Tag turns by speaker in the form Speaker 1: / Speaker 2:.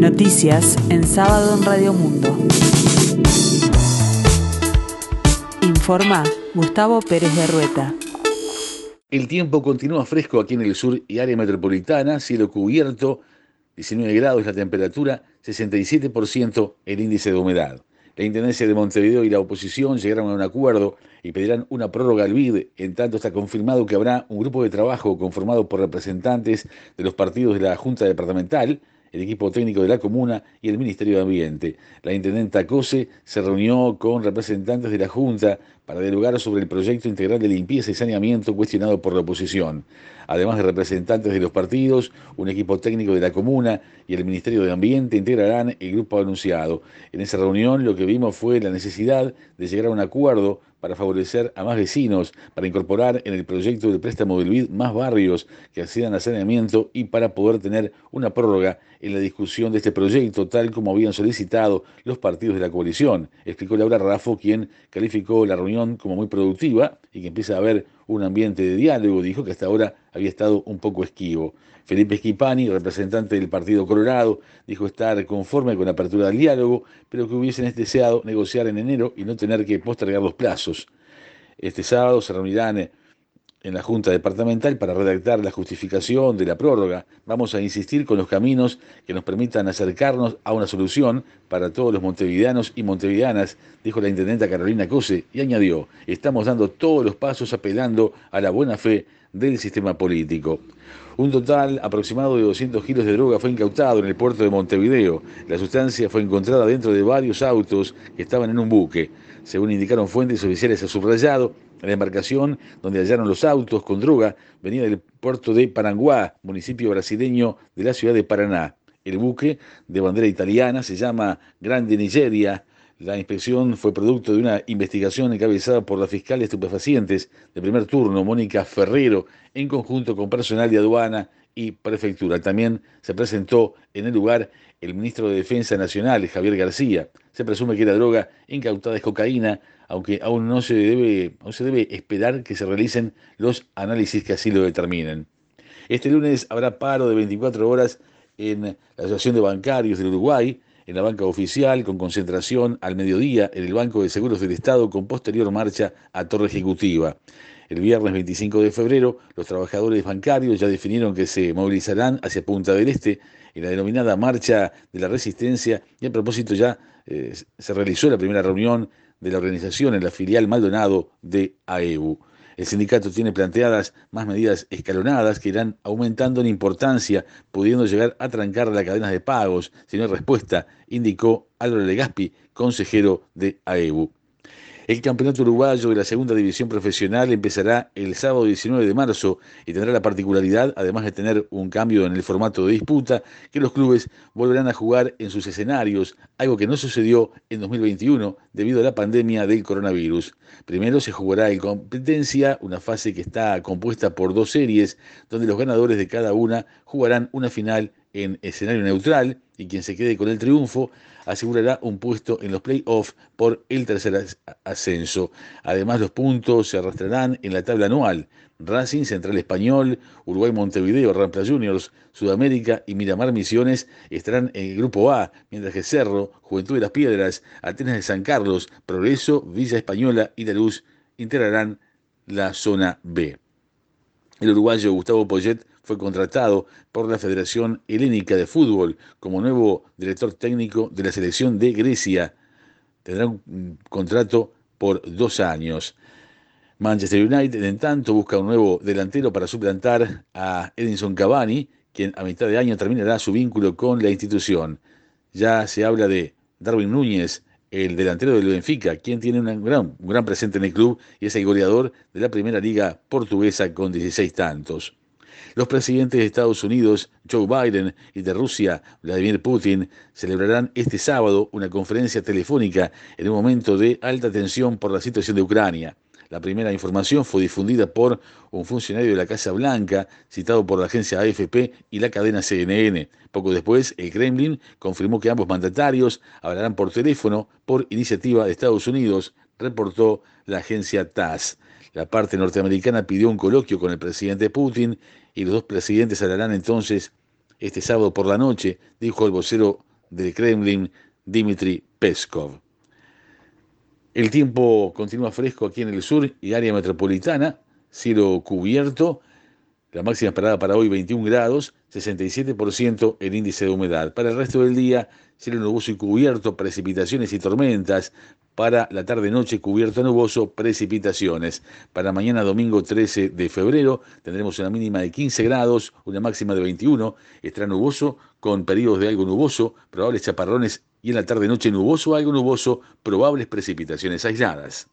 Speaker 1: Noticias en sábado en Radio Mundo. Informa Gustavo Pérez de Rueta.
Speaker 2: El tiempo continúa fresco aquí en el sur y área metropolitana, cielo cubierto, 19 grados la temperatura, 67% el índice de humedad. La Intendencia de Montevideo y la oposición llegaron a un acuerdo y pedirán una prórroga al BID. En tanto, está confirmado que habrá un grupo de trabajo conformado por representantes de los partidos de la Junta Departamental, el equipo técnico de la comuna y el Ministerio de Ambiente. La intendenta Cose se reunió con representantes de la Junta para dialogar sobre el proyecto integral de limpieza y saneamiento cuestionado por la oposición. Además de representantes de los partidos, un equipo técnico de la comuna y el Ministerio de Ambiente integrarán el grupo anunciado. En esa reunión lo que vimos fue la necesidad de llegar a un acuerdo para favorecer a más vecinos, para incorporar en el proyecto del préstamo del BID más barrios que accedan a saneamiento y para poder tener una prórroga en la discusión de este proyecto, tal como habían solicitado los partidos de la coalición, explicó Laura Rafo, quien calificó la reunión como muy productiva y que empieza a haber un ambiente de diálogo, dijo que hasta ahora había estado un poco esquivo. Felipe Schipani, representante del Partido Colorado, dijo estar conforme con la apertura del diálogo, pero que hubiesen deseado negociar en enero y no tener que postergar los plazos. Este sábado se reunirán en la Junta Departamental para redactar la justificación de la prórroga. Vamos a insistir con los caminos que nos permitan acercarnos a una solución para todos los montevideanos y montevideanas, dijo la intendenta Carolina Cose, y añadió, estamos dando todos los pasos apelando a la buena fe del sistema político. Un total aproximado de 200 kilos de droga fue incautado en el puerto de Montevideo. La sustancia fue encontrada dentro de varios autos que estaban en un buque. Según indicaron fuentes oficiales a subrayado, la embarcación donde hallaron los autos con droga venía del puerto de Paranguá, municipio brasileño de la ciudad de Paraná. El buque, de bandera italiana, se llama Grande Nigeria. La inspección fue producto de una investigación encabezada por la fiscal de estupefacientes de primer turno, Mónica Ferrero, en conjunto con personal de aduana y prefectura. También se presentó en el lugar el ministro de Defensa Nacional, Javier García. Se presume que la droga incautada es cocaína, aunque aún no se debe, no se debe esperar que se realicen los análisis que así lo determinen. Este lunes habrá paro de 24 horas en la Asociación de Bancarios del Uruguay, en la banca oficial, con concentración al mediodía en el Banco de Seguros del Estado, con posterior marcha a Torre Ejecutiva. El viernes 25 de febrero, los trabajadores bancarios ya definieron que se movilizarán hacia Punta del Este en la denominada Marcha de la Resistencia y a propósito ya eh, se realizó la primera reunión de la organización en la filial Maldonado de AEU. El sindicato tiene planteadas más medidas escalonadas que irán aumentando en importancia, pudiendo llegar a trancar la cadena de pagos si no hay respuesta, indicó Álvaro Legaspi, consejero de AEU. El Campeonato Uruguayo de la Segunda División Profesional empezará el sábado 19 de marzo y tendrá la particularidad, además de tener un cambio en el formato de disputa, que los clubes volverán a jugar en sus escenarios, algo que no sucedió en 2021 debido a la pandemia del coronavirus. Primero se jugará en competencia, una fase que está compuesta por dos series, donde los ganadores de cada una jugarán una final en escenario neutral y quien se quede con el triunfo asegurará un puesto en los playoffs por el tercer ascenso. Además, los puntos se arrastrarán en la tabla anual. Racing, Central Español, Uruguay Montevideo, Rampla Juniors, Sudamérica y Miramar Misiones estarán en el grupo A, mientras que Cerro, Juventud de las Piedras, Atenas de San Carlos, Progreso, Villa Española y Luz integrarán la zona B. El uruguayo Gustavo Poyet fue contratado por la Federación Helénica de Fútbol como nuevo director técnico de la selección de Grecia. Tendrá un contrato por dos años. Manchester United, en tanto, busca un nuevo delantero para suplantar a Edinson Cavani, quien a mitad de año terminará su vínculo con la institución. Ya se habla de Darwin Núñez, el delantero del Benfica, quien tiene un gran presente en el club y es el goleador de la primera liga portuguesa con 16 tantos. Los presidentes de Estados Unidos, Joe Biden, y de Rusia, Vladimir Putin, celebrarán este sábado una conferencia telefónica en un momento de alta tensión por la situación de Ucrania. La primera información fue difundida por un funcionario de la Casa Blanca, citado por la agencia AFP y la cadena CNN. Poco después, el Kremlin confirmó que ambos mandatarios hablarán por teléfono por iniciativa de Estados Unidos, reportó la agencia TASS. La parte norteamericana pidió un coloquio con el presidente Putin y los dos presidentes hablarán entonces este sábado por la noche, dijo el vocero del Kremlin, Dmitry Peskov. El tiempo continúa fresco aquí en el sur y área metropolitana, cielo cubierto, la máxima esperada para hoy 21 grados, 67% el índice de humedad. Para el resto del día, cielo nuboso y cubierto, precipitaciones y tormentas. Para la tarde-noche, cubierto nuboso, precipitaciones. Para mañana, domingo 13 de febrero, tendremos una mínima de 15 grados, una máxima de 21. Estará nuboso, con periodos de algo nuboso, probables chaparrones y en la tarde-noche nuboso, algo nuboso, probables precipitaciones aisladas.